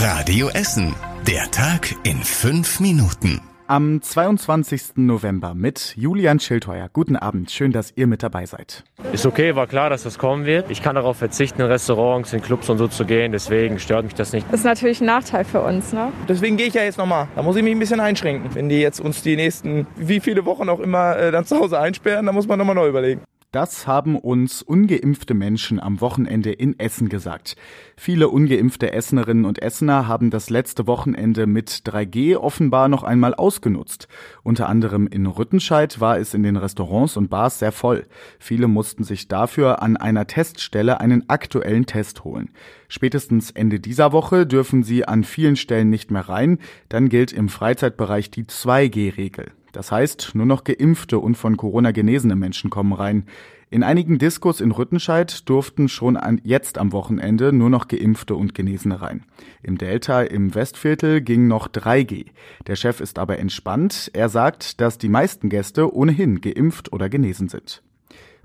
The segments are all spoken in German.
Radio Essen. Der Tag in fünf Minuten. Am 22. November mit Julian Schildheuer. Guten Abend, schön, dass ihr mit dabei seid. Ist okay, war klar, dass das kommen wird. Ich kann darauf verzichten, in Restaurants, in Clubs und so zu gehen, deswegen stört mich das nicht. Das ist natürlich ein Nachteil für uns, ne? Deswegen gehe ich ja jetzt nochmal. Da muss ich mich ein bisschen einschränken. Wenn die jetzt uns die nächsten, wie viele Wochen auch immer, äh, dann zu Hause einsperren, dann muss man nochmal neu überlegen. Das haben uns ungeimpfte Menschen am Wochenende in Essen gesagt. Viele ungeimpfte Essenerinnen und Essener haben das letzte Wochenende mit 3G offenbar noch einmal ausgenutzt. Unter anderem in Rüttenscheid war es in den Restaurants und Bars sehr voll. Viele mussten sich dafür an einer Teststelle einen aktuellen Test holen. Spätestens Ende dieser Woche dürfen sie an vielen Stellen nicht mehr rein. Dann gilt im Freizeitbereich die 2G-Regel. Das heißt, nur noch geimpfte und von Corona genesene Menschen kommen rein. In einigen Diskos in Rüttenscheid durften schon an, jetzt am Wochenende nur noch Geimpfte und Genesene rein. Im Delta im Westviertel ging noch 3G. Der Chef ist aber entspannt. Er sagt, dass die meisten Gäste ohnehin geimpft oder genesen sind.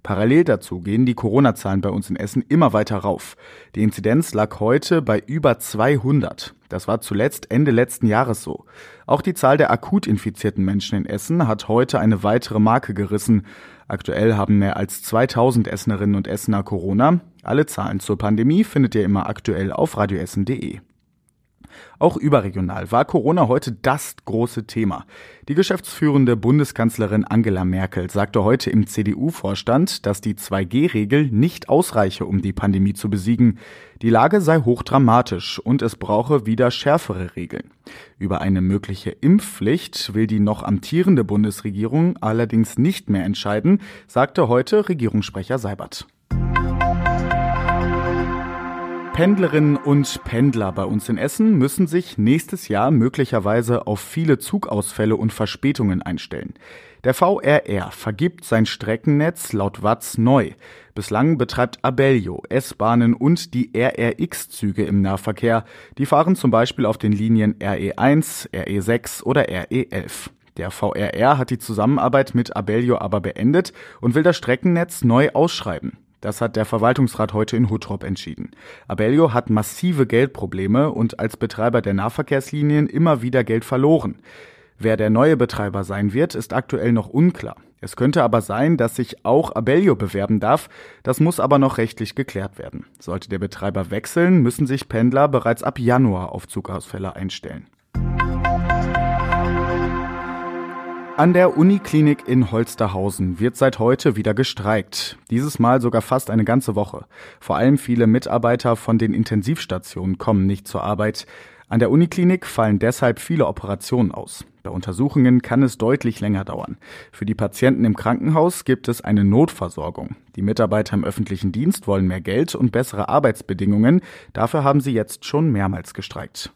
Parallel dazu gehen die Corona-Zahlen bei uns in Essen immer weiter rauf. Die Inzidenz lag heute bei über 200. Das war zuletzt Ende letzten Jahres so. Auch die Zahl der akut infizierten Menschen in Essen hat heute eine weitere Marke gerissen. Aktuell haben mehr als 2000 Essenerinnen und Essener Corona. Alle Zahlen zur Pandemie findet ihr immer aktuell auf radioessen.de. Auch überregional war Corona heute das große Thema. Die geschäftsführende Bundeskanzlerin Angela Merkel sagte heute im CDU-Vorstand, dass die 2G-Regel nicht ausreiche, um die Pandemie zu besiegen. Die Lage sei hochdramatisch und es brauche wieder schärfere Regeln. Über eine mögliche Impfpflicht will die noch amtierende Bundesregierung allerdings nicht mehr entscheiden, sagte heute Regierungssprecher Seibert. Pendlerinnen und Pendler bei uns in Essen müssen sich nächstes Jahr möglicherweise auf viele Zugausfälle und Verspätungen einstellen. Der VRR vergibt sein Streckennetz laut Watz neu. Bislang betreibt Abellio S-Bahnen und die RRX-Züge im Nahverkehr. Die fahren zum Beispiel auf den Linien RE1, RE6 oder RE11. Der VRR hat die Zusammenarbeit mit Abellio aber beendet und will das Streckennetz neu ausschreiben. Das hat der Verwaltungsrat heute in Huttrop entschieden. Abellio hat massive Geldprobleme und als Betreiber der Nahverkehrslinien immer wieder Geld verloren. Wer der neue Betreiber sein wird, ist aktuell noch unklar. Es könnte aber sein, dass sich auch Abellio bewerben darf. Das muss aber noch rechtlich geklärt werden. Sollte der Betreiber wechseln, müssen sich Pendler bereits ab Januar auf Zugausfälle einstellen. An der Uniklinik in Holsterhausen wird seit heute wieder gestreikt. Dieses Mal sogar fast eine ganze Woche. Vor allem viele Mitarbeiter von den Intensivstationen kommen nicht zur Arbeit. An der Uniklinik fallen deshalb viele Operationen aus. Bei Untersuchungen kann es deutlich länger dauern. Für die Patienten im Krankenhaus gibt es eine Notversorgung. Die Mitarbeiter im öffentlichen Dienst wollen mehr Geld und bessere Arbeitsbedingungen. Dafür haben sie jetzt schon mehrmals gestreikt.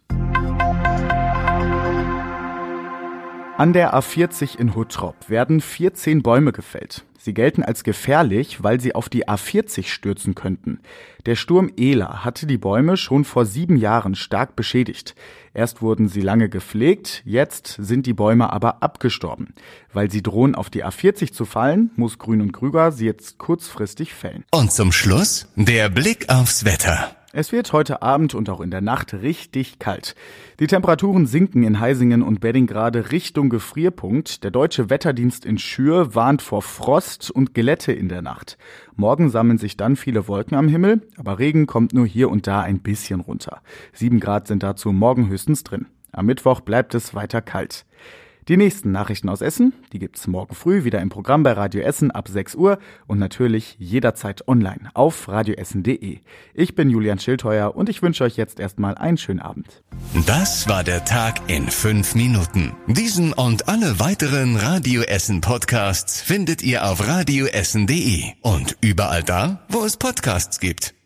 An der A40 in Huttrop werden 14 Bäume gefällt. Sie gelten als gefährlich, weil sie auf die A40 stürzen könnten. Der Sturm Ela hatte die Bäume schon vor sieben Jahren stark beschädigt. Erst wurden sie lange gepflegt, jetzt sind die Bäume aber abgestorben. Weil sie drohen auf die A40 zu fallen, muss Grün und Krüger sie jetzt kurzfristig fällen. Und zum Schluss der Blick aufs Wetter. Es wird heute Abend und auch in der Nacht richtig kalt. Die Temperaturen sinken in Heisingen und Beddingrade Richtung Gefrierpunkt. Der deutsche Wetterdienst in Schür warnt vor Frost und Gelette in der Nacht. Morgen sammeln sich dann viele Wolken am Himmel, aber Regen kommt nur hier und da ein bisschen runter. Sieben Grad sind dazu morgen höchstens drin. Am Mittwoch bleibt es weiter kalt. Die nächsten Nachrichten aus Essen, die gibt's morgen früh wieder im Programm bei Radio Essen ab 6 Uhr und natürlich jederzeit online auf radioessen.de. Ich bin Julian Schildheuer und ich wünsche euch jetzt erstmal einen schönen Abend. Das war der Tag in fünf Minuten. Diesen und alle weiteren Radio Essen Podcasts findet ihr auf radioessen.de und überall da, wo es Podcasts gibt.